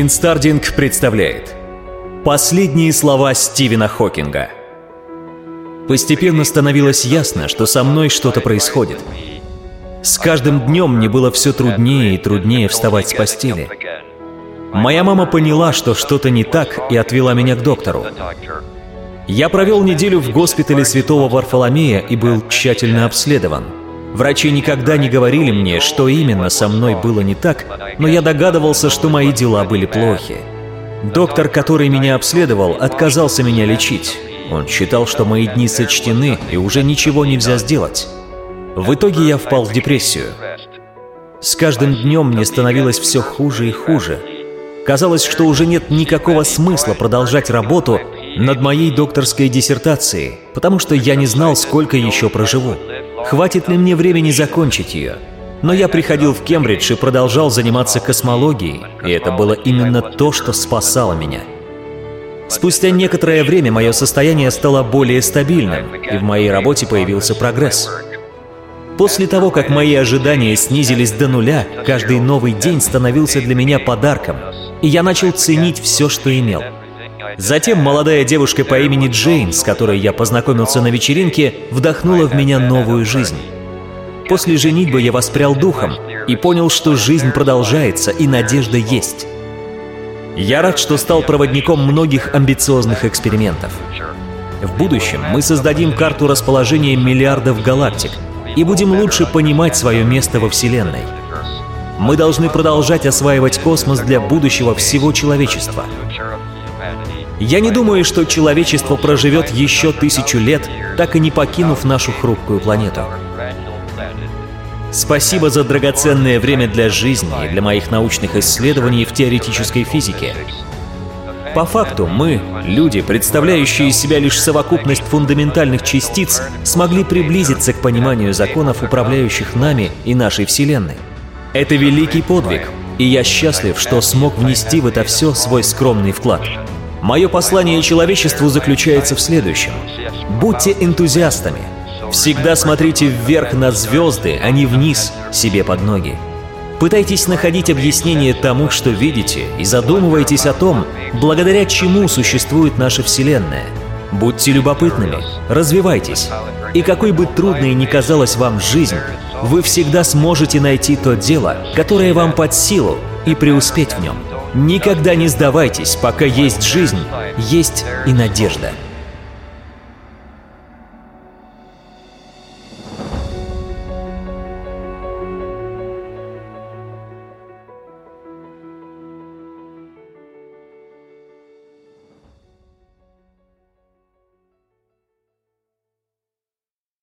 Инстардинг представляет Последние слова Стивена Хокинга Постепенно становилось ясно, что со мной что-то происходит. С каждым днем мне было все труднее и труднее вставать с постели. Моя мама поняла, что что-то не так, и отвела меня к доктору. Я провел неделю в госпитале Святого Варфоломея и был тщательно обследован. Врачи никогда не говорили мне, что именно со мной было не так, но я догадывался, что мои дела были плохи. Доктор, который меня обследовал, отказался меня лечить. Он считал, что мои дни сочтены и уже ничего нельзя сделать. В итоге я впал в депрессию. С каждым днем мне становилось все хуже и хуже. Казалось, что уже нет никакого смысла продолжать работу над моей докторской диссертацией, потому что я не знал, сколько еще проживу. Хватит ли мне времени закончить ее? Но я приходил в Кембридж и продолжал заниматься космологией, и это было именно то, что спасало меня. Спустя некоторое время мое состояние стало более стабильным, и в моей работе появился прогресс. После того, как мои ожидания снизились до нуля, каждый новый день становился для меня подарком, и я начал ценить все, что имел. Затем молодая девушка по имени Джейн, с которой я познакомился на вечеринке, вдохнула в меня новую жизнь. После женитьбы я воспрял духом и понял, что жизнь продолжается и надежда есть. Я рад, что стал проводником многих амбициозных экспериментов. В будущем мы создадим карту расположения миллиардов галактик и будем лучше понимать свое место во Вселенной. Мы должны продолжать осваивать космос для будущего всего человечества. Я не думаю, что человечество проживет еще тысячу лет, так и не покинув нашу хрупкую планету. Спасибо за драгоценное время для жизни и для моих научных исследований в теоретической физике. По факту мы, люди, представляющие из себя лишь совокупность фундаментальных частиц, смогли приблизиться к пониманию законов, управляющих нами и нашей Вселенной. Это великий подвиг, и я счастлив, что смог внести в это все свой скромный вклад. Мое послание человечеству заключается в следующем. Будьте энтузиастами, Всегда смотрите вверх на звезды, а не вниз себе под ноги. Пытайтесь находить объяснение тому, что видите, и задумывайтесь о том, благодаря чему существует наша Вселенная. Будьте любопытными, развивайтесь. И какой бы трудной ни казалась вам жизнь, вы всегда сможете найти то дело, которое вам под силу, и преуспеть в нем. Никогда не сдавайтесь, пока есть жизнь, есть и надежда.